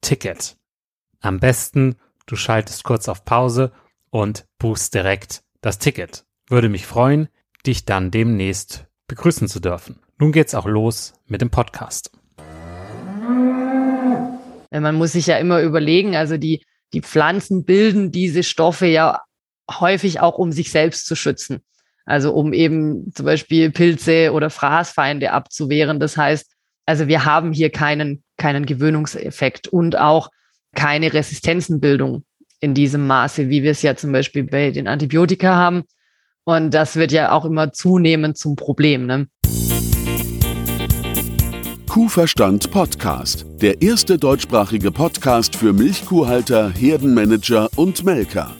Ticket. Am besten, du schaltest kurz auf Pause und buchst direkt das Ticket. Würde mich freuen, dich dann demnächst begrüßen zu dürfen. Nun geht's auch los mit dem Podcast. Man muss sich ja immer überlegen, also die, die Pflanzen bilden diese Stoffe ja häufig auch, um sich selbst zu schützen. Also um eben zum Beispiel Pilze oder Fraßfeinde abzuwehren. Das heißt, also wir haben hier keinen, keinen Gewöhnungseffekt und auch keine Resistenzenbildung in diesem Maße, wie wir es ja zum Beispiel bei den Antibiotika haben. Und das wird ja auch immer zunehmend zum Problem. Ne? Kuhverstand Podcast, der erste deutschsprachige Podcast für Milchkuhhalter, Herdenmanager und Melker.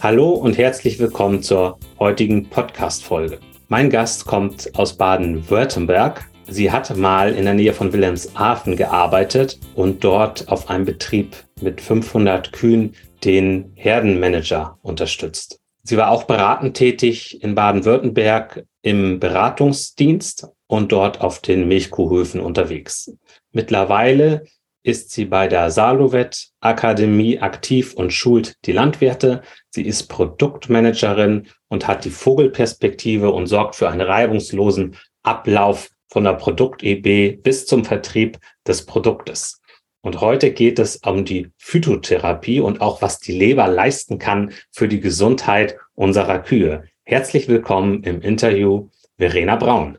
Hallo und herzlich willkommen zur heutigen Podcast-Folge. Mein Gast kommt aus Baden-Württemberg. Sie hat mal in der Nähe von Wilhelmshaven gearbeitet und dort auf einem Betrieb mit 500 Kühen den Herdenmanager unterstützt. Sie war auch beratend tätig in Baden-Württemberg im Beratungsdienst und dort auf den Milchkuhhöfen unterwegs. Mittlerweile ist sie bei der Salovet Akademie aktiv und schult die Landwirte. Sie ist Produktmanagerin und hat die Vogelperspektive und sorgt für einen reibungslosen Ablauf von der Produkt-EB bis zum Vertrieb des Produktes. Und heute geht es um die Phytotherapie und auch was die Leber leisten kann für die Gesundheit unserer Kühe. Herzlich willkommen im Interview Verena Braun.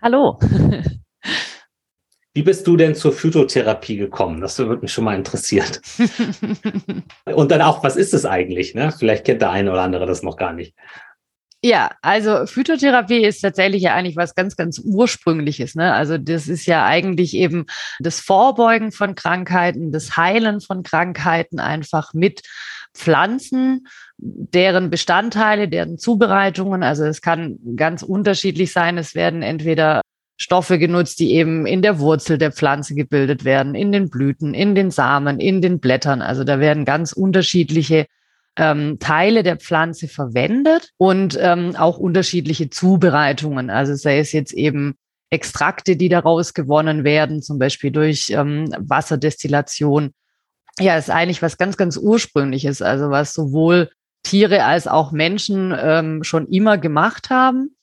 Hallo. Wie bist du denn zur Phytotherapie gekommen? Das würde mich schon mal interessiert. Und dann auch, was ist es eigentlich? Ne? Vielleicht kennt der eine oder andere das noch gar nicht. Ja, also Phytotherapie ist tatsächlich ja eigentlich was ganz, ganz Ursprüngliches. Ne? Also das ist ja eigentlich eben das Vorbeugen von Krankheiten, das Heilen von Krankheiten einfach mit Pflanzen, deren Bestandteile, deren Zubereitungen. Also es kann ganz unterschiedlich sein. Es werden entweder Stoffe genutzt, die eben in der Wurzel der Pflanze gebildet werden, in den Blüten, in den Samen, in den Blättern. Also da werden ganz unterschiedliche ähm, Teile der Pflanze verwendet und ähm, auch unterschiedliche Zubereitungen. Also sei es jetzt eben Extrakte, die daraus gewonnen werden, zum Beispiel durch ähm, Wasserdestillation. Ja, ist eigentlich was ganz, ganz ursprüngliches, also was sowohl Tiere als auch Menschen ähm, schon immer gemacht haben.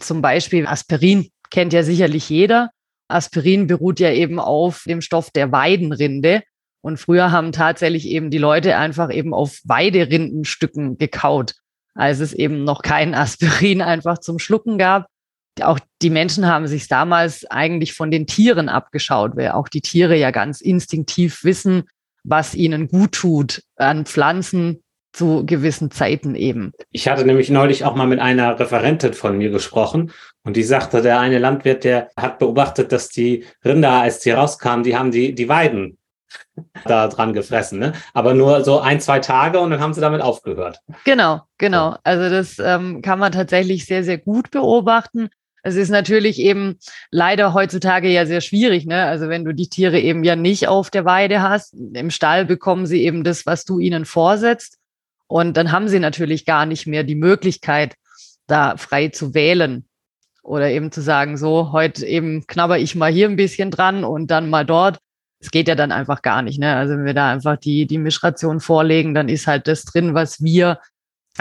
Zum Beispiel Aspirin kennt ja sicherlich jeder. Aspirin beruht ja eben auf dem Stoff der Weidenrinde. Und früher haben tatsächlich eben die Leute einfach eben auf Weiderindenstücken gekaut, als es eben noch kein Aspirin einfach zum Schlucken gab. Auch die Menschen haben sich damals eigentlich von den Tieren abgeschaut, weil auch die Tiere ja ganz instinktiv wissen, was ihnen gut tut an Pflanzen, zu gewissen Zeiten eben. Ich hatte nämlich neulich auch mal mit einer Referentin von mir gesprochen und die sagte, der eine Landwirt, der hat beobachtet, dass die Rinder, als die rauskamen, die haben die, die Weiden da dran gefressen, ne? Aber nur so ein, zwei Tage und dann haben sie damit aufgehört. Genau, genau. Also das ähm, kann man tatsächlich sehr, sehr gut beobachten. Es ist natürlich eben leider heutzutage ja sehr schwierig, ne? Also wenn du die Tiere eben ja nicht auf der Weide hast, im Stall bekommen sie eben das, was du ihnen vorsetzt. Und dann haben sie natürlich gar nicht mehr die Möglichkeit, da frei zu wählen oder eben zu sagen, so, heute eben knabber ich mal hier ein bisschen dran und dann mal dort. Es geht ja dann einfach gar nicht. Ne? Also wenn wir da einfach die, die Mischration vorlegen, dann ist halt das drin, was wir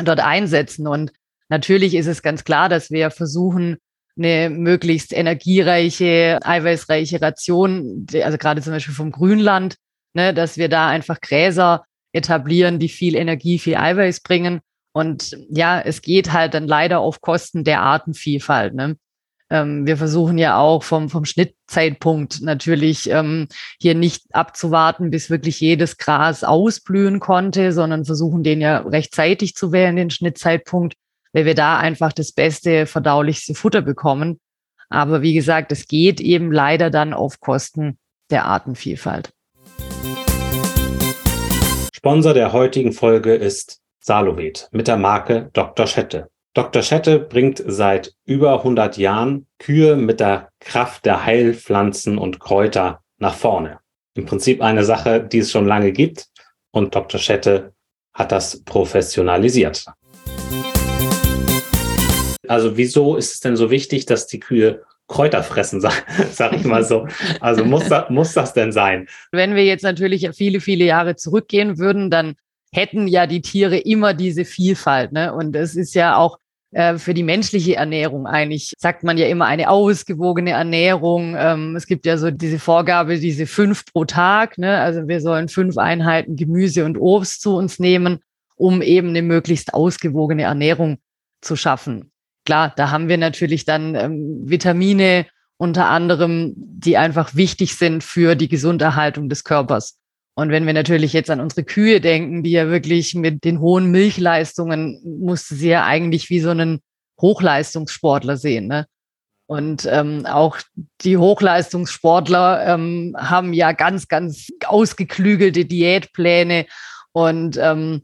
dort einsetzen. Und natürlich ist es ganz klar, dass wir versuchen, eine möglichst energiereiche, eiweißreiche Ration, also gerade zum Beispiel vom Grünland, ne, dass wir da einfach Gräser etablieren, die viel Energie, viel Eiweiß bringen. Und ja, es geht halt dann leider auf Kosten der Artenvielfalt. Ne? Ähm, wir versuchen ja auch vom, vom Schnittzeitpunkt natürlich ähm, hier nicht abzuwarten, bis wirklich jedes Gras ausblühen konnte, sondern versuchen den ja rechtzeitig zu wählen, den Schnittzeitpunkt, weil wir da einfach das beste, verdaulichste Futter bekommen. Aber wie gesagt, es geht eben leider dann auf Kosten der Artenvielfalt. Sponsor der heutigen Folge ist Salovet mit der Marke Dr. Schette. Dr. Schette bringt seit über 100 Jahren Kühe mit der Kraft der Heilpflanzen und Kräuter nach vorne. Im Prinzip eine Sache, die es schon lange gibt und Dr. Schette hat das professionalisiert. Also wieso ist es denn so wichtig, dass die Kühe Kräuter fressen, sag, sag ich mal so. Also muss, das, muss das denn sein? Wenn wir jetzt natürlich viele, viele Jahre zurückgehen würden, dann hätten ja die Tiere immer diese Vielfalt. Ne? Und es ist ja auch äh, für die menschliche Ernährung eigentlich, sagt man ja immer, eine ausgewogene Ernährung. Ähm, es gibt ja so diese Vorgabe, diese fünf pro Tag. Ne? Also wir sollen fünf Einheiten Gemüse und Obst zu uns nehmen, um eben eine möglichst ausgewogene Ernährung zu schaffen klar, da haben wir natürlich dann ähm, Vitamine unter anderem, die einfach wichtig sind für die Gesunderhaltung des Körpers. Und wenn wir natürlich jetzt an unsere Kühe denken, die ja wirklich mit den hohen Milchleistungen, musste sie ja eigentlich wie so einen Hochleistungssportler sehen. Ne? Und ähm, auch die Hochleistungssportler ähm, haben ja ganz, ganz ausgeklügelte Diätpläne und ähm,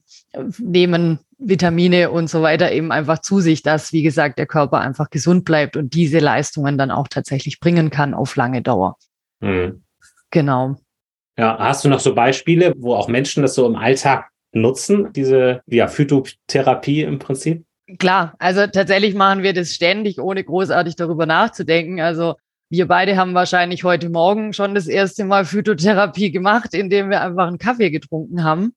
nehmen Vitamine und so weiter eben einfach zu sich, dass, wie gesagt, der Körper einfach gesund bleibt und diese Leistungen dann auch tatsächlich bringen kann auf lange Dauer. Mhm. Genau. Ja, hast du noch so Beispiele, wo auch Menschen das so im Alltag nutzen, diese ja, Phytotherapie im Prinzip? Klar, also tatsächlich machen wir das ständig, ohne großartig darüber nachzudenken. Also wir beide haben wahrscheinlich heute Morgen schon das erste Mal Phytotherapie gemacht, indem wir einfach einen Kaffee getrunken haben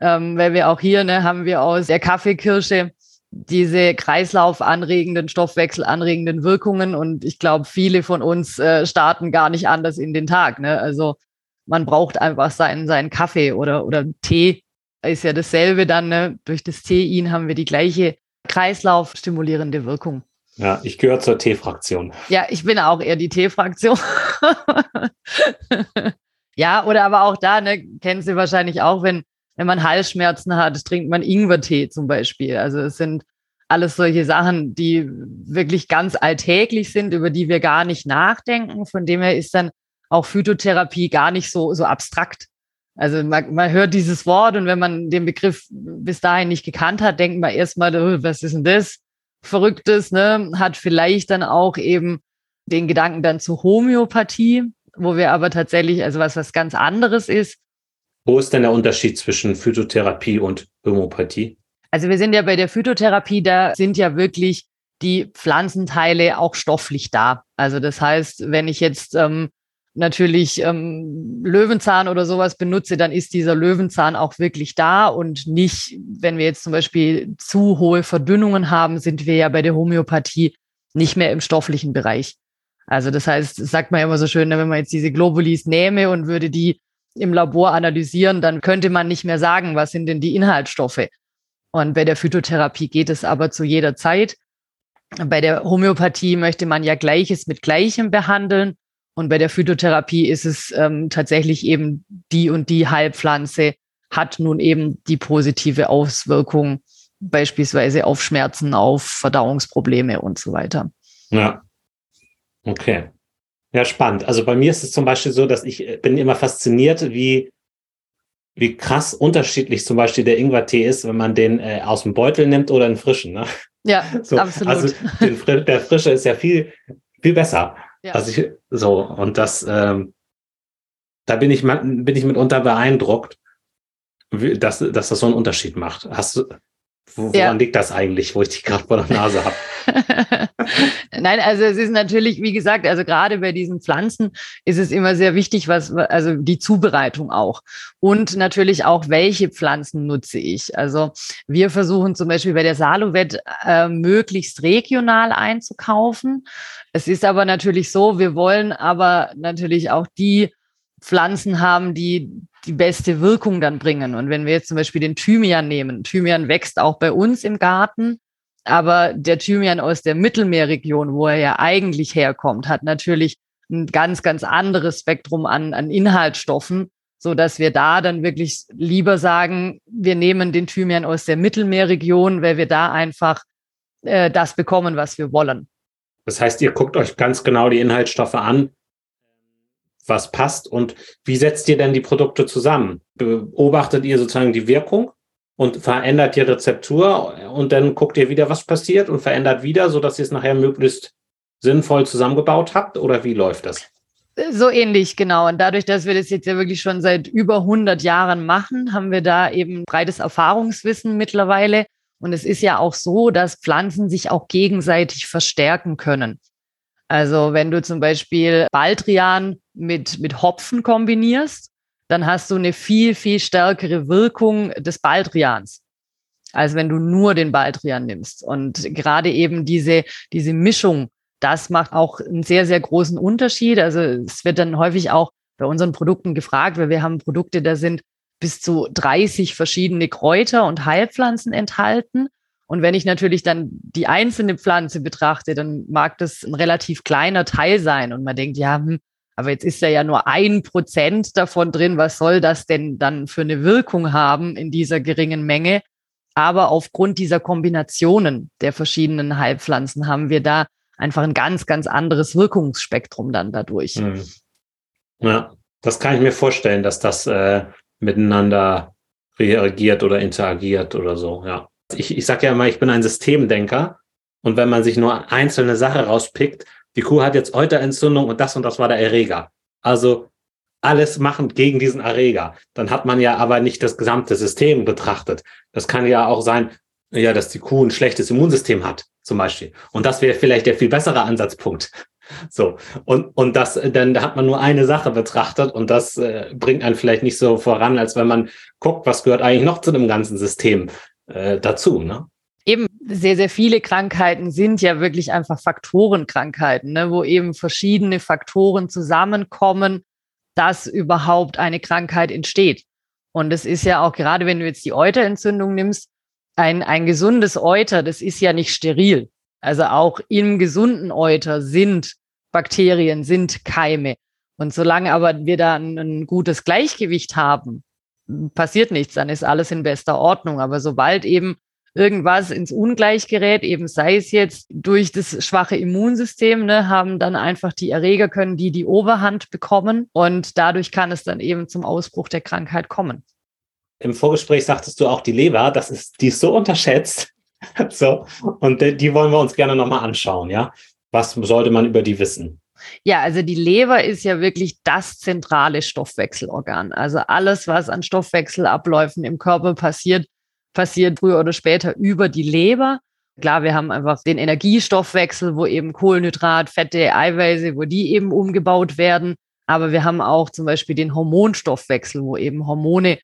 ähm, weil wir auch hier ne, haben wir aus der Kaffeekirsche diese kreislaufanregenden, stoffwechselanregenden Wirkungen und ich glaube, viele von uns äh, starten gar nicht anders in den Tag. Ne? Also man braucht einfach seinen, seinen Kaffee oder, oder Tee ist ja dasselbe dann. Ne? Durch das Tein haben wir die gleiche kreislaufstimulierende Wirkung. Ja, ich gehöre zur T-Fraktion. Ja, ich bin auch eher die T-Fraktion. ja, oder aber auch da, ne, kennen Sie wahrscheinlich auch, wenn wenn man Halsschmerzen hat, trinkt man Ingwertee zum Beispiel. Also es sind alles solche Sachen, die wirklich ganz alltäglich sind, über die wir gar nicht nachdenken. Von dem her ist dann auch Phytotherapie gar nicht so, so abstrakt. Also man, man, hört dieses Wort und wenn man den Begriff bis dahin nicht gekannt hat, denkt man erstmal, oh, was ist denn das? Verrücktes, ne? Hat vielleicht dann auch eben den Gedanken dann zur Homöopathie, wo wir aber tatsächlich, also was was ganz anderes ist. Wo ist denn der Unterschied zwischen Phytotherapie und Homöopathie? Also wir sind ja bei der Phytotherapie, da sind ja wirklich die Pflanzenteile auch stofflich da. Also das heißt, wenn ich jetzt ähm, natürlich ähm, Löwenzahn oder sowas benutze, dann ist dieser Löwenzahn auch wirklich da und nicht, wenn wir jetzt zum Beispiel zu hohe Verdünnungen haben, sind wir ja bei der Homöopathie nicht mehr im stofflichen Bereich. Also das heißt, sagt man ja immer so schön, wenn man jetzt diese Globulis nähme und würde die im Labor analysieren, dann könnte man nicht mehr sagen, was sind denn die Inhaltsstoffe. Und bei der Phytotherapie geht es aber zu jeder Zeit. Bei der Homöopathie möchte man ja Gleiches mit Gleichem behandeln. Und bei der Phytotherapie ist es ähm, tatsächlich eben die und die Heilpflanze hat nun eben die positive Auswirkung beispielsweise auf Schmerzen, auf Verdauungsprobleme und so weiter. Ja. Okay. Ja, spannend. Also bei mir ist es zum Beispiel so, dass ich äh, bin immer fasziniert, wie, wie krass unterschiedlich zum Beispiel der Ingwer-Tee ist, wenn man den äh, aus dem Beutel nimmt oder einen frischen. Ne? Ja, so, absolut. Also den, der frische ist ja viel, viel besser. Ja. Also ich, so, und das, ähm, da bin ich, bin ich mitunter beeindruckt, dass, dass das so einen Unterschied macht. Hast du, woran ja. liegt das eigentlich, wo ich dich gerade vor der Nase habe? Nein, also es ist natürlich, wie gesagt, also gerade bei diesen Pflanzen ist es immer sehr wichtig, was, also die Zubereitung auch. Und natürlich auch, welche Pflanzen nutze ich. Also wir versuchen zum Beispiel bei der Saluvet äh, möglichst regional einzukaufen. Es ist aber natürlich so, wir wollen aber natürlich auch die Pflanzen haben, die die beste Wirkung dann bringen. Und wenn wir jetzt zum Beispiel den Thymian nehmen, Thymian wächst auch bei uns im Garten aber der Thymian aus der Mittelmeerregion, wo er ja eigentlich herkommt, hat natürlich ein ganz, ganz anderes Spektrum an, an Inhaltsstoffen, so dass wir da dann wirklich lieber sagen, wir nehmen den Thymian aus der Mittelmeerregion, weil wir da einfach äh, das bekommen, was wir wollen. Das heißt, ihr guckt euch ganz genau die Inhaltsstoffe an, was passt und wie setzt ihr denn die Produkte zusammen? Beobachtet ihr sozusagen die Wirkung und verändert die Rezeptur und dann guckt ihr wieder, was passiert und verändert wieder, so dass ihr es nachher möglichst sinnvoll zusammengebaut habt oder wie läuft das? So ähnlich, genau. Und dadurch, dass wir das jetzt ja wirklich schon seit über 100 Jahren machen, haben wir da eben breites Erfahrungswissen mittlerweile. Und es ist ja auch so, dass Pflanzen sich auch gegenseitig verstärken können. Also wenn du zum Beispiel Baldrian mit, mit Hopfen kombinierst, dann hast du eine viel, viel stärkere Wirkung des Baldrians, als wenn du nur den Baldrian nimmst. Und gerade eben diese, diese Mischung, das macht auch einen sehr, sehr großen Unterschied. Also es wird dann häufig auch bei unseren Produkten gefragt, weil wir haben Produkte, da sind bis zu 30 verschiedene Kräuter und Heilpflanzen enthalten. Und wenn ich natürlich dann die einzelne Pflanze betrachte, dann mag das ein relativ kleiner Teil sein. Und man denkt, ja, hm, aber jetzt ist ja nur ein Prozent davon drin. Was soll das denn dann für eine Wirkung haben in dieser geringen Menge? Aber aufgrund dieser Kombinationen der verschiedenen Heilpflanzen haben wir da einfach ein ganz, ganz anderes Wirkungsspektrum dann dadurch. Hm. Ja, das kann ich mir vorstellen, dass das äh, miteinander reagiert oder interagiert oder so. Ja. Ich, ich sage ja immer, ich bin ein Systemdenker. Und wenn man sich nur einzelne Sache rauspickt, die Kuh hat jetzt Euterentzündung und das und das war der Erreger. Also alles machen gegen diesen Erreger. Dann hat man ja aber nicht das gesamte System betrachtet. Das kann ja auch sein, ja, dass die Kuh ein schlechtes Immunsystem hat, zum Beispiel. Und das wäre vielleicht der viel bessere Ansatzpunkt. So. Und, und das, dann da hat man nur eine Sache betrachtet und das äh, bringt einen vielleicht nicht so voran, als wenn man guckt, was gehört eigentlich noch zu dem ganzen System äh, dazu, ne? eben sehr, sehr viele Krankheiten sind ja wirklich einfach Faktorenkrankheiten, ne, wo eben verschiedene Faktoren zusammenkommen, dass überhaupt eine Krankheit entsteht. Und es ist ja auch gerade, wenn du jetzt die Euterentzündung nimmst, ein, ein gesundes Euter, das ist ja nicht steril. Also auch im gesunden Euter sind Bakterien, sind Keime. Und solange aber wir da ein, ein gutes Gleichgewicht haben, passiert nichts, dann ist alles in bester Ordnung. Aber sobald eben irgendwas ins Ungleich gerät, eben sei es jetzt durch das schwache Immunsystem, ne, haben dann einfach die Erreger können die die Oberhand bekommen und dadurch kann es dann eben zum Ausbruch der Krankheit kommen. Im Vorgespräch sagtest du auch die Leber, das ist, die ist so unterschätzt. so, und die wollen wir uns gerne nochmal anschauen, ja. Was sollte man über die wissen? Ja, also die Leber ist ja wirklich das zentrale Stoffwechselorgan. Also alles, was an Stoffwechselabläufen im Körper passiert, passiert früher oder später über die Leber. Klar, wir haben einfach den Energiestoffwechsel, wo eben Kohlenhydrat, Fette, Eiweiße, wo die eben umgebaut werden. Aber wir haben auch zum Beispiel den Hormonstoffwechsel, wo eben Hormone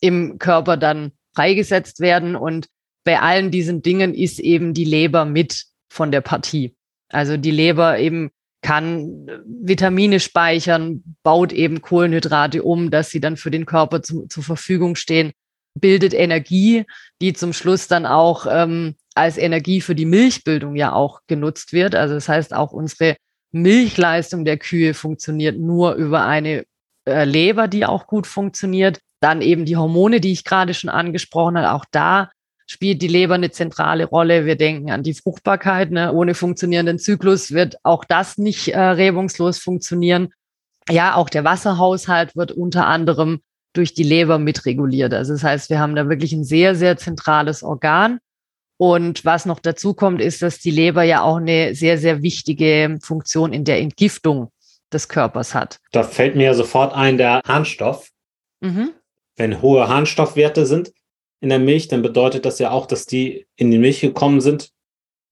im Körper dann freigesetzt werden. Und bei allen diesen Dingen ist eben die Leber mit von der Partie. Also die Leber eben kann Vitamine speichern, baut eben Kohlenhydrate um, dass sie dann für den Körper zu, zur Verfügung stehen, bildet Energie, die zum Schluss dann auch ähm, als Energie für die Milchbildung ja auch genutzt wird. Also das heißt, auch unsere Milchleistung der Kühe funktioniert nur über eine äh, Leber, die auch gut funktioniert. Dann eben die Hormone, die ich gerade schon angesprochen habe. Auch da spielt die Leber eine zentrale Rolle. Wir denken an die Fruchtbarkeit. Ne? Ohne funktionierenden Zyklus wird auch das nicht äh, reibungslos funktionieren. Ja, auch der Wasserhaushalt wird unter anderem durch die Leber mitreguliert. Also das heißt, wir haben da wirklich ein sehr, sehr zentrales Organ. Und was noch dazu kommt, ist, dass die Leber ja auch eine sehr, sehr wichtige Funktion in der Entgiftung des Körpers hat. Da fällt mir sofort ein der Harnstoff. Mhm. Wenn hohe Harnstoffwerte sind, in der Milch, dann bedeutet das ja auch, dass die in die Milch gekommen sind,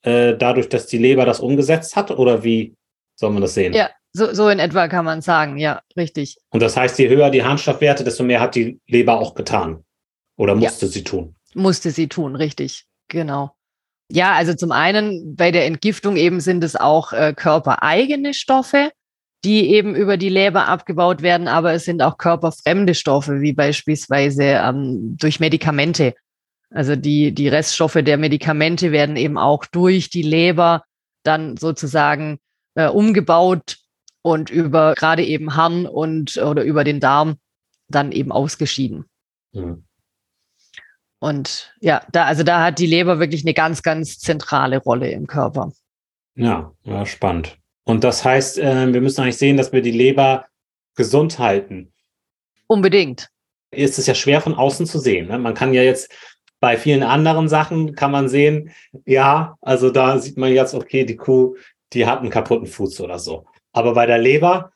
äh, dadurch, dass die Leber das umgesetzt hat? Oder wie soll man das sehen? Ja, so, so in etwa kann man sagen, ja, richtig. Und das heißt, je höher die Harnstoffwerte, desto mehr hat die Leber auch getan. Oder musste ja. sie tun? Musste sie tun, richtig, genau. Ja, also zum einen bei der Entgiftung eben sind es auch äh, körpereigene Stoffe, die eben über die Leber abgebaut werden, aber es sind auch körperfremde Stoffe, wie beispielsweise ähm, durch Medikamente. Also die, die Reststoffe der Medikamente werden eben auch durch die Leber dann sozusagen äh, umgebaut und über gerade eben Harn und oder über den Darm dann eben ausgeschieden. Mhm. Und ja, da, also da hat die Leber wirklich eine ganz, ganz zentrale Rolle im Körper. Ja, ja spannend. Und das heißt, äh, wir müssen eigentlich sehen, dass wir die Leber gesund halten. Unbedingt. Ist es ja schwer von außen zu sehen. Ne? Man kann ja jetzt bei vielen anderen Sachen kann man sehen, ja, also da sieht man jetzt, okay, die Kuh, die hat einen kaputten Fuß oder so. Aber bei der Leber.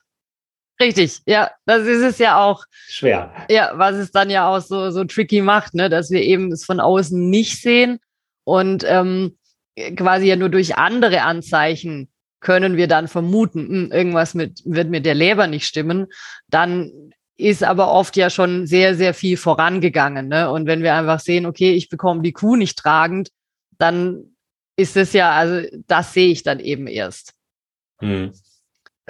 Richtig, ja, das ist es ja auch. Schwer. Ja, was es dann ja auch so, so tricky macht, ne, dass wir eben es von außen nicht sehen und ähm, quasi ja nur durch andere Anzeichen können wir dann vermuten, hm, irgendwas mit, wird mit der Leber nicht stimmen, dann ist aber oft ja schon sehr, sehr viel vorangegangen. Ne? Und wenn wir einfach sehen, okay, ich bekomme die Kuh nicht tragend, dann ist es ja, also das sehe ich dann eben erst. Hm.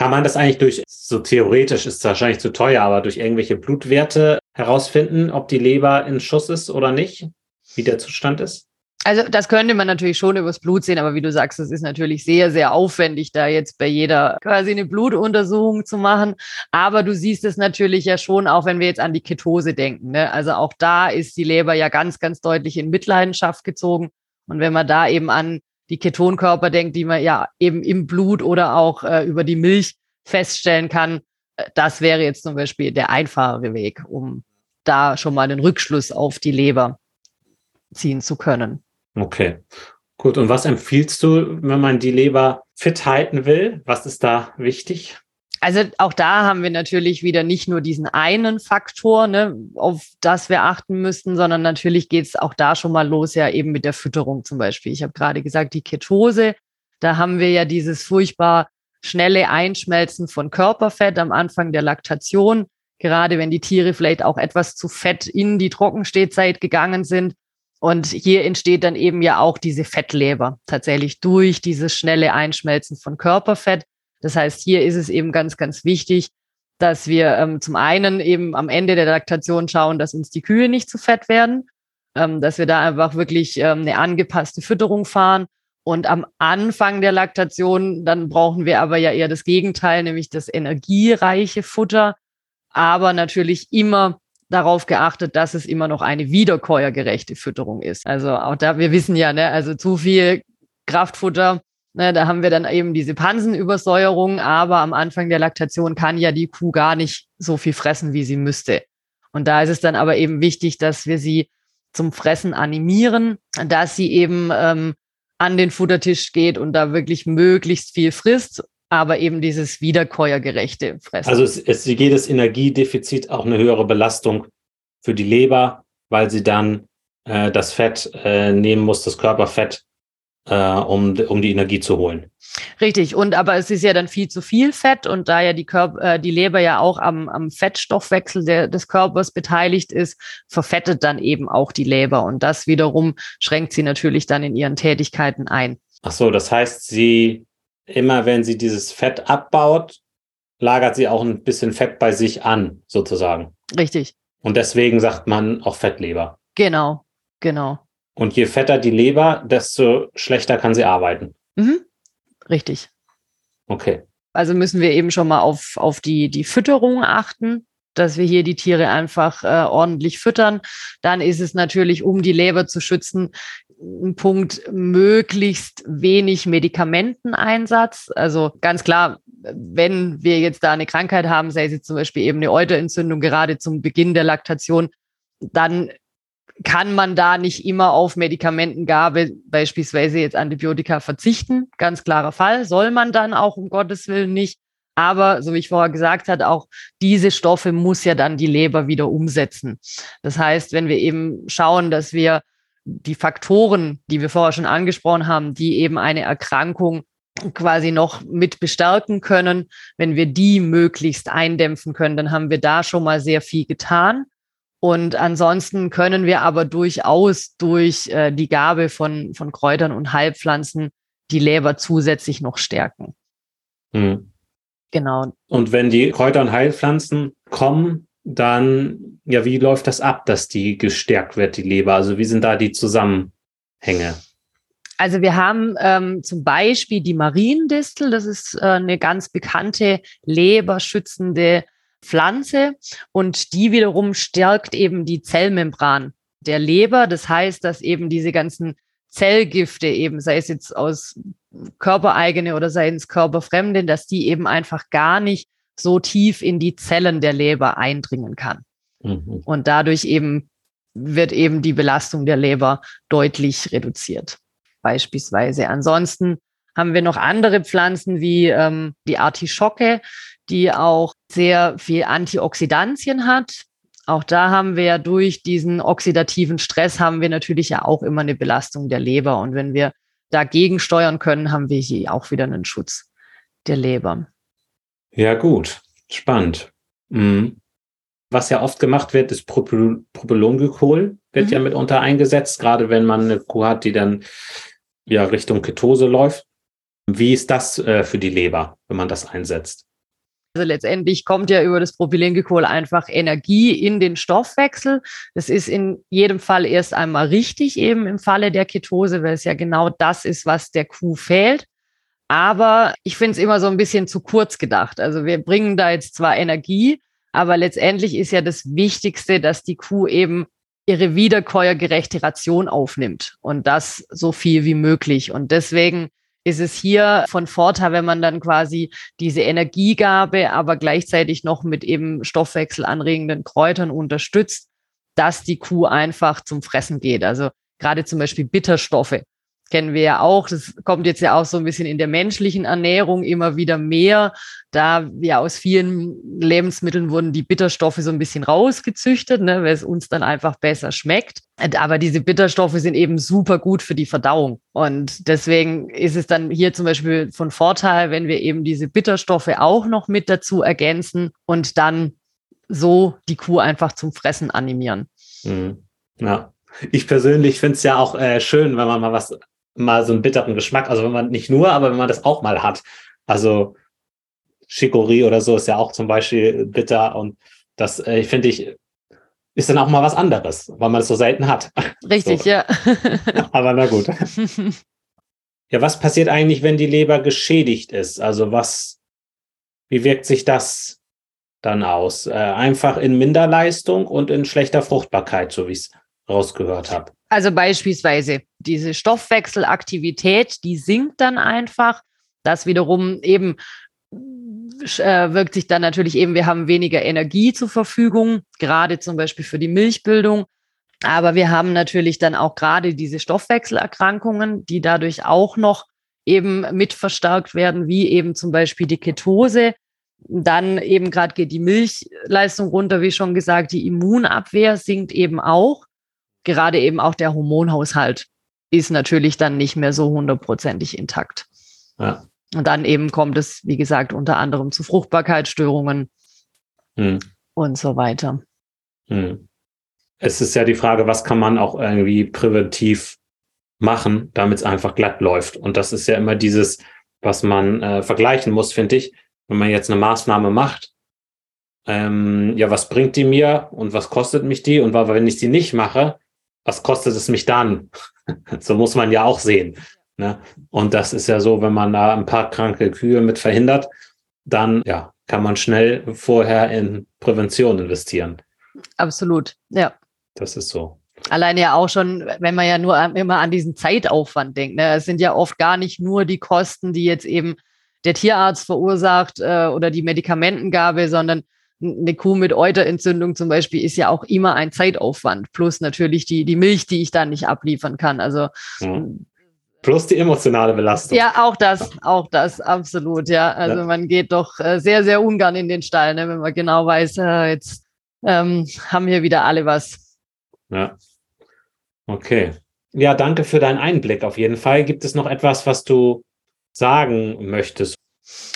Kann man das eigentlich durch, so theoretisch ist es wahrscheinlich zu teuer, aber durch irgendwelche Blutwerte herausfinden, ob die Leber in Schuss ist oder nicht, wie der Zustand ist? Also das könnte man natürlich schon übers Blut sehen, aber wie du sagst, es ist natürlich sehr, sehr aufwendig, da jetzt bei jeder quasi eine Blutuntersuchung zu machen. Aber du siehst es natürlich ja schon, auch wenn wir jetzt an die Ketose denken. Ne? Also auch da ist die Leber ja ganz, ganz deutlich in Mitleidenschaft gezogen. Und wenn man da eben an die Ketonkörper denkt, die man ja eben im Blut oder auch äh, über die Milch feststellen kann, äh, das wäre jetzt zum Beispiel der einfachere Weg, um da schon mal den Rückschluss auf die Leber ziehen zu können. Okay, gut. Und was empfiehlst du, wenn man die Leber fit halten will? Was ist da wichtig? Also auch da haben wir natürlich wieder nicht nur diesen einen Faktor, ne, auf das wir achten müssten, sondern natürlich geht es auch da schon mal los, ja eben mit der Fütterung zum Beispiel. Ich habe gerade gesagt, die Ketose, da haben wir ja dieses furchtbar schnelle Einschmelzen von Körperfett am Anfang der Laktation. Gerade wenn die Tiere vielleicht auch etwas zu fett in die Trockenstehzeit gegangen sind, und hier entsteht dann eben ja auch diese Fettleber tatsächlich durch dieses schnelle Einschmelzen von Körperfett. Das heißt, hier ist es eben ganz, ganz wichtig, dass wir ähm, zum einen eben am Ende der Laktation schauen, dass uns die Kühe nicht zu fett werden, ähm, dass wir da einfach wirklich ähm, eine angepasste Fütterung fahren. Und am Anfang der Laktation, dann brauchen wir aber ja eher das Gegenteil, nämlich das energiereiche Futter, aber natürlich immer darauf geachtet, dass es immer noch eine wiederkäuergerechte Fütterung ist. Also auch da, wir wissen ja, ne, also zu viel Kraftfutter, ne, da haben wir dann eben diese Pansenübersäuerung, aber am Anfang der Laktation kann ja die Kuh gar nicht so viel fressen, wie sie müsste. Und da ist es dann aber eben wichtig, dass wir sie zum Fressen animieren, dass sie eben ähm, an den Futtertisch geht und da wirklich möglichst viel frisst, aber eben dieses wiederkäuergerechte Fressen. Also es, es das Energiedefizit auch eine höhere Belastung für die Leber, weil sie dann äh, das Fett äh, nehmen muss, das Körperfett, äh, um, um die Energie zu holen. Richtig, und aber es ist ja dann viel zu viel Fett und da ja die, Körper, äh, die Leber ja auch am, am Fettstoffwechsel der, des Körpers beteiligt ist, verfettet dann eben auch die Leber und das wiederum schränkt sie natürlich dann in ihren Tätigkeiten ein. Ach so, das heißt, sie immer wenn sie dieses Fett abbaut, lagert sie auch ein bisschen Fett bei sich an, sozusagen. Richtig. Und deswegen sagt man auch Fettleber. Genau, genau. Und je fetter die Leber, desto schlechter kann sie arbeiten. Mhm. Richtig. Okay. Also müssen wir eben schon mal auf, auf die, die Fütterung achten, dass wir hier die Tiere einfach äh, ordentlich füttern. Dann ist es natürlich, um die Leber zu schützen, ein Punkt, möglichst wenig Medikamenteneinsatz. Also ganz klar, wenn wir jetzt da eine Krankheit haben, sei es jetzt zum Beispiel eben eine Euterentzündung, gerade zum Beginn der Laktation, dann kann man da nicht immer auf Medikamentengabe, beispielsweise jetzt Antibiotika, verzichten. Ganz klarer Fall. Soll man dann auch um Gottes Willen nicht. Aber, so wie ich vorher gesagt habe, auch diese Stoffe muss ja dann die Leber wieder umsetzen. Das heißt, wenn wir eben schauen, dass wir die Faktoren, die wir vorher schon angesprochen haben, die eben eine Erkrankung quasi noch mit bestärken können, wenn wir die möglichst eindämpfen können, dann haben wir da schon mal sehr viel getan. Und ansonsten können wir aber durchaus durch äh, die Gabe von, von Kräutern und Heilpflanzen die Leber zusätzlich noch stärken. Hm. Genau. Und wenn die Kräuter und Heilpflanzen kommen, dann, ja, wie läuft das ab, dass die gestärkt wird, die Leber? Also wie sind da die Zusammenhänge? Also wir haben ähm, zum Beispiel die Mariendistel, das ist äh, eine ganz bekannte leberschützende Pflanze und die wiederum stärkt eben die Zellmembran der Leber. Das heißt, dass eben diese ganzen Zellgifte eben, sei es jetzt aus körpereigene oder sei es körperfremde, dass die eben einfach gar nicht so tief in die Zellen der Leber eindringen kann. Mhm. Und dadurch eben wird eben die Belastung der Leber deutlich reduziert. Beispielsweise. Ansonsten haben wir noch andere Pflanzen wie ähm, die Artischocke, die auch sehr viel Antioxidantien hat. Auch da haben wir ja durch diesen oxidativen Stress haben wir natürlich ja auch immer eine Belastung der Leber. Und wenn wir dagegen steuern können, haben wir hier auch wieder einen Schutz der Leber. Ja, gut. Spannend. Mhm. Was ja oft gemacht wird, ist Propyl Propylonglykol, wird mhm. ja mitunter eingesetzt, gerade wenn man eine Kuh hat, die dann ja Richtung Ketose läuft. Wie ist das äh, für die Leber, wenn man das einsetzt? Also letztendlich kommt ja über das Propylenglykol einfach Energie in den Stoffwechsel. Das ist in jedem Fall erst einmal richtig, eben im Falle der Ketose, weil es ja genau das ist, was der Kuh fehlt. Aber ich finde es immer so ein bisschen zu kurz gedacht. Also wir bringen da jetzt zwar Energie, aber letztendlich ist ja das Wichtigste, dass die Kuh eben ihre wiederkäuergerechte Ration aufnimmt und das so viel wie möglich. Und deswegen ist es hier von Vorteil, wenn man dann quasi diese Energiegabe, aber gleichzeitig noch mit eben stoffwechselanregenden Kräutern unterstützt, dass die Kuh einfach zum Fressen geht. Also gerade zum Beispiel Bitterstoffe kennen wir ja auch. Das kommt jetzt ja auch so ein bisschen in der menschlichen Ernährung immer wieder mehr. Da ja aus vielen Lebensmitteln wurden die Bitterstoffe so ein bisschen rausgezüchtet, ne, weil es uns dann einfach besser schmeckt. Aber diese Bitterstoffe sind eben super gut für die Verdauung. Und deswegen ist es dann hier zum Beispiel von Vorteil, wenn wir eben diese Bitterstoffe auch noch mit dazu ergänzen und dann so die Kuh einfach zum Fressen animieren. Mhm. Ja. Ich persönlich finde es ja auch äh, schön, wenn man mal was mal so einen bitteren Geschmack. Also wenn man nicht nur, aber wenn man das auch mal hat. Also Chicorée oder so ist ja auch zum Beispiel bitter und das, äh, finde ich, ist dann auch mal was anderes, weil man es so selten hat. Richtig, so. ja. aber na gut. ja, was passiert eigentlich, wenn die Leber geschädigt ist? Also was, wie wirkt sich das dann aus? Äh, einfach in Minderleistung und in schlechter Fruchtbarkeit, so wie ich es rausgehört habe. Also beispielsweise diese Stoffwechselaktivität, die sinkt dann einfach. Das wiederum eben äh, wirkt sich dann natürlich eben, wir haben weniger Energie zur Verfügung, gerade zum Beispiel für die Milchbildung. Aber wir haben natürlich dann auch gerade diese Stoffwechselerkrankungen, die dadurch auch noch eben mit verstärkt werden, wie eben zum Beispiel die Ketose. Dann eben gerade geht die Milchleistung runter, wie schon gesagt, die Immunabwehr sinkt eben auch. Gerade eben auch der Hormonhaushalt ist natürlich dann nicht mehr so hundertprozentig intakt. Ja. Und dann eben kommt es, wie gesagt, unter anderem zu Fruchtbarkeitsstörungen hm. und so weiter. Hm. Es ist ja die Frage, was kann man auch irgendwie präventiv machen, damit es einfach glatt läuft. Und das ist ja immer dieses, was man äh, vergleichen muss, finde ich. Wenn man jetzt eine Maßnahme macht, ähm, ja, was bringt die mir und was kostet mich die? Und wenn ich sie nicht mache, was kostet es mich dann? so muss man ja auch sehen. Ne? Und das ist ja so, wenn man da ein paar kranke Kühe mit verhindert, dann ja, kann man schnell vorher in Prävention investieren. Absolut, ja. Das ist so. Allein ja auch schon, wenn man ja nur immer an diesen Zeitaufwand denkt. Ne? Es sind ja oft gar nicht nur die Kosten, die jetzt eben der Tierarzt verursacht äh, oder die Medikamentengabe, sondern eine Kuh mit Euterentzündung zum Beispiel ist ja auch immer ein Zeitaufwand. Plus natürlich die, die Milch, die ich dann nicht abliefern kann. Also mhm. Plus die emotionale Belastung. Ja, auch das, auch das, absolut, ja. Also ja. man geht doch äh, sehr, sehr ungern in den Stall, ne, wenn man genau weiß, äh, jetzt ähm, haben hier wieder alle was. Ja. Okay. Ja, danke für deinen Einblick auf jeden Fall. Gibt es noch etwas, was du sagen möchtest?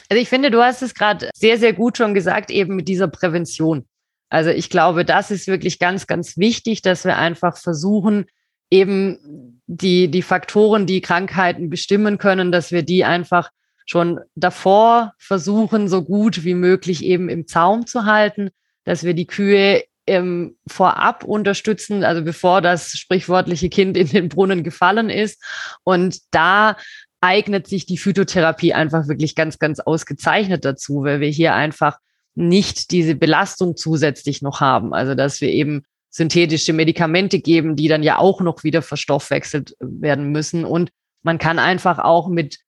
Also ich finde, du hast es gerade sehr, sehr gut schon gesagt, eben mit dieser Prävention. Also ich glaube, das ist wirklich ganz, ganz wichtig, dass wir einfach versuchen, eben die, die Faktoren, die Krankheiten bestimmen können, dass wir die einfach schon davor versuchen, so gut wie möglich eben im Zaum zu halten, dass wir die Kühe ähm, vorab unterstützen, also bevor das sprichwörtliche Kind in den Brunnen gefallen ist. Und da eignet sich die Phytotherapie einfach wirklich ganz, ganz ausgezeichnet dazu, weil wir hier einfach nicht diese Belastung zusätzlich noch haben. Also dass wir eben synthetische Medikamente geben, die dann ja auch noch wieder verstoffwechselt werden müssen. Und man kann einfach auch mit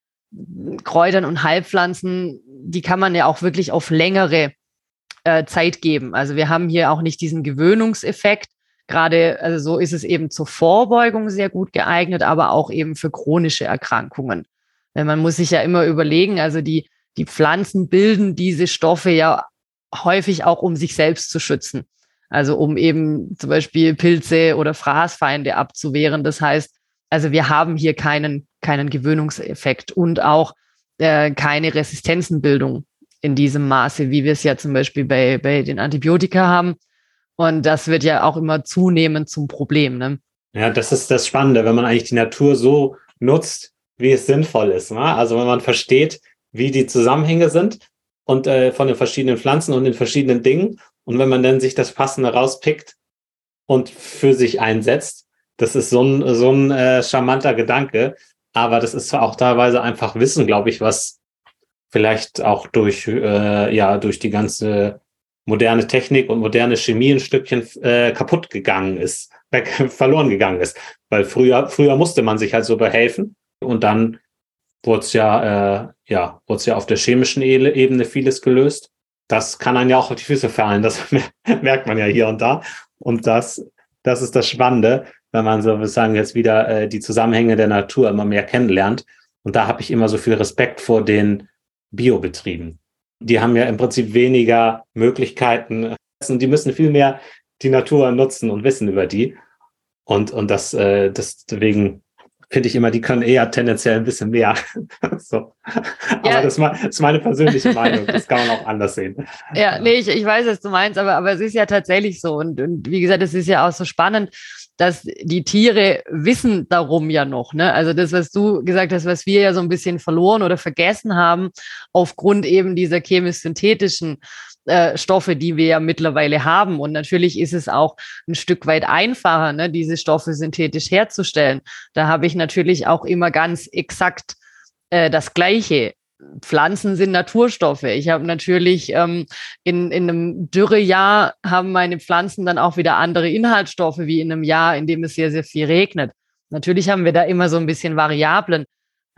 Kräutern und Heilpflanzen, die kann man ja auch wirklich auf längere äh, Zeit geben. Also wir haben hier auch nicht diesen Gewöhnungseffekt. Gerade, also so ist es eben zur Vorbeugung sehr gut geeignet, aber auch eben für chronische Erkrankungen. Denn man muss sich ja immer überlegen, also die, die Pflanzen bilden diese Stoffe ja häufig auch, um sich selbst zu schützen. Also um eben zum Beispiel Pilze oder Fraßfeinde abzuwehren. Das heißt, also wir haben hier keinen, keinen Gewöhnungseffekt und auch äh, keine Resistenzenbildung in diesem Maße, wie wir es ja zum Beispiel bei, bei den Antibiotika haben. Und das wird ja auch immer zunehmend zum Problem. Ne? Ja, das ist das Spannende, wenn man eigentlich die Natur so nutzt, wie es sinnvoll ist. Ne? Also wenn man versteht, wie die Zusammenhänge sind und äh, von den verschiedenen Pflanzen und den verschiedenen Dingen und wenn man dann sich das Passende rauspickt und für sich einsetzt, das ist so ein, so ein äh, charmanter Gedanke. Aber das ist zwar auch teilweise einfach Wissen, glaube ich, was vielleicht auch durch, äh, ja, durch die ganze moderne Technik und moderne Chemie ein Stückchen äh, kaputt gegangen ist, weg, verloren gegangen ist. Weil früher, früher musste man sich halt so behelfen und dann wurde es ja, äh, ja, wurde ja auf der chemischen Ebene vieles gelöst das kann einen ja auch auf die Füße fallen. Das merkt man ja hier und da. Und das, das ist das Spannende, wenn man so sagen jetzt wieder äh, die Zusammenhänge der Natur immer mehr kennenlernt. Und da habe ich immer so viel Respekt vor den Biobetrieben. Die haben ja im Prinzip weniger Möglichkeiten. Die müssen viel mehr die Natur nutzen und wissen über die. Und, und das, äh, deswegen finde ich immer, die können eher tendenziell ein bisschen mehr. so. Aber ja. das, ist meine persönliche Meinung. Das kann man auch anders sehen. Ja, nee, ich, ich weiß, was du meinst, aber, aber es ist ja tatsächlich so. Und, und wie gesagt, es ist ja auch so spannend, dass die Tiere wissen darum ja noch. Ne? Also das, was du gesagt hast, was wir ja so ein bisschen verloren oder vergessen haben, aufgrund eben dieser chemisch-synthetischen äh, Stoffe, die wir ja mittlerweile haben. Und natürlich ist es auch ein Stück weit einfacher, ne, diese Stoffe synthetisch herzustellen. Da habe ich natürlich auch immer ganz exakt äh, das Gleiche Pflanzen sind Naturstoffe. Ich habe natürlich ähm, in, in einem Dürrejahr haben meine Pflanzen dann auch wieder andere Inhaltsstoffe wie in einem Jahr, in dem es sehr, sehr viel regnet. Natürlich haben wir da immer so ein bisschen Variablen.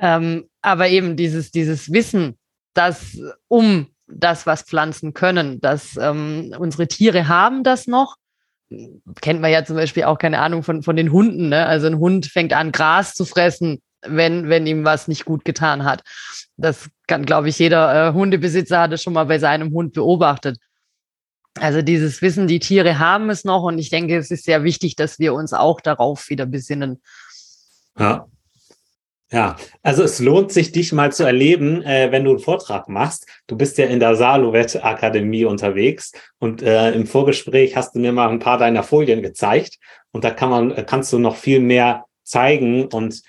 Ähm, aber eben dieses, dieses Wissen, dass um das, was Pflanzen können, dass ähm, unsere Tiere haben das noch. Kennt man ja zum Beispiel auch keine Ahnung von, von den Hunden. Ne? Also ein Hund fängt an, Gras zu fressen, wenn, wenn ihm was nicht gut getan hat. Das kann, glaube ich, jeder äh, Hundebesitzer hat es schon mal bei seinem Hund beobachtet. Also dieses Wissen, die Tiere haben es noch und ich denke, es ist sehr wichtig, dass wir uns auch darauf wieder besinnen. Ja. Ja, also es lohnt sich, dich mal zu erleben, äh, wenn du einen Vortrag machst. Du bist ja in der Saluvet Akademie unterwegs und äh, im Vorgespräch hast du mir mal ein paar deiner Folien gezeigt und da kann man, kannst du noch viel mehr zeigen und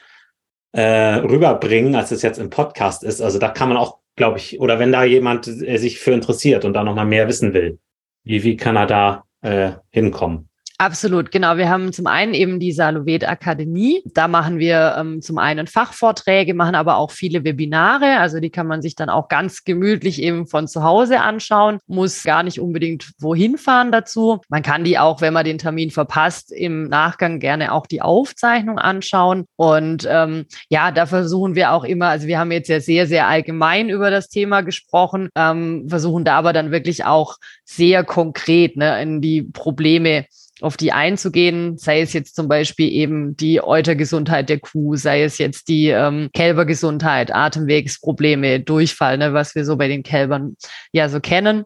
äh, rüberbringen, als es jetzt im Podcast ist. Also da kann man auch, glaube ich, oder wenn da jemand äh, sich für interessiert und da nochmal mehr wissen will, wie, wie kann er da äh, hinkommen? Absolut, genau. Wir haben zum einen eben die Saluvet Akademie. Da machen wir ähm, zum einen Fachvorträge, machen aber auch viele Webinare. Also die kann man sich dann auch ganz gemütlich eben von zu Hause anschauen, muss gar nicht unbedingt wohin fahren dazu. Man kann die auch, wenn man den Termin verpasst, im Nachgang gerne auch die Aufzeichnung anschauen. Und ähm, ja, da versuchen wir auch immer, also wir haben jetzt ja sehr, sehr allgemein über das Thema gesprochen, ähm, versuchen da aber dann wirklich auch sehr konkret ne, in die Probleme auf die einzugehen, sei es jetzt zum Beispiel eben die Eutergesundheit der Kuh, sei es jetzt die ähm, Kälbergesundheit, Atemwegsprobleme, Durchfall, ne, was wir so bei den Kälbern ja so kennen.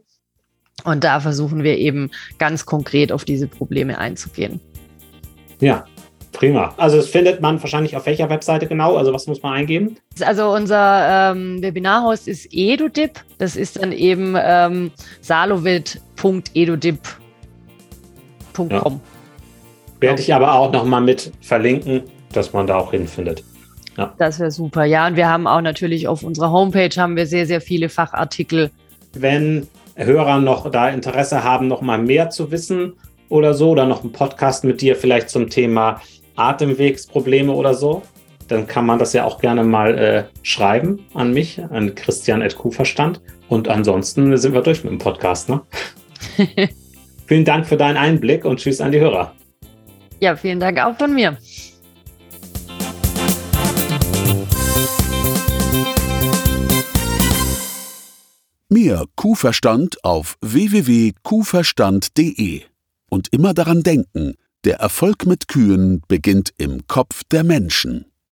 Und da versuchen wir eben ganz konkret auf diese Probleme einzugehen. Ja, Prima. Also das findet man wahrscheinlich auf welcher Webseite genau? Also was muss man eingeben? Also unser ähm, Webinarhost ist edudip. Das ist dann eben ähm, salovit.edudip.com .com. Ja. Werde ich aber auch nochmal mit verlinken, dass man da auch hinfindet. Ja. Das wäre super. Ja, und wir haben auch natürlich auf unserer Homepage haben wir sehr, sehr viele Fachartikel. Wenn Hörer noch da Interesse haben, noch mal mehr zu wissen oder so, oder noch einen Podcast mit dir vielleicht zum Thema Atemwegsprobleme oder so, dann kann man das ja auch gerne mal äh, schreiben an mich, an Christian Kuhverstand. Und ansonsten sind wir durch mit dem Podcast, ne? Vielen Dank für deinen Einblick und tschüss an die Hörer. Ja, vielen Dank auch von mir. Mehr Kuhverstand auf www.kuhverstand.de. Und immer daran denken, der Erfolg mit Kühen beginnt im Kopf der Menschen.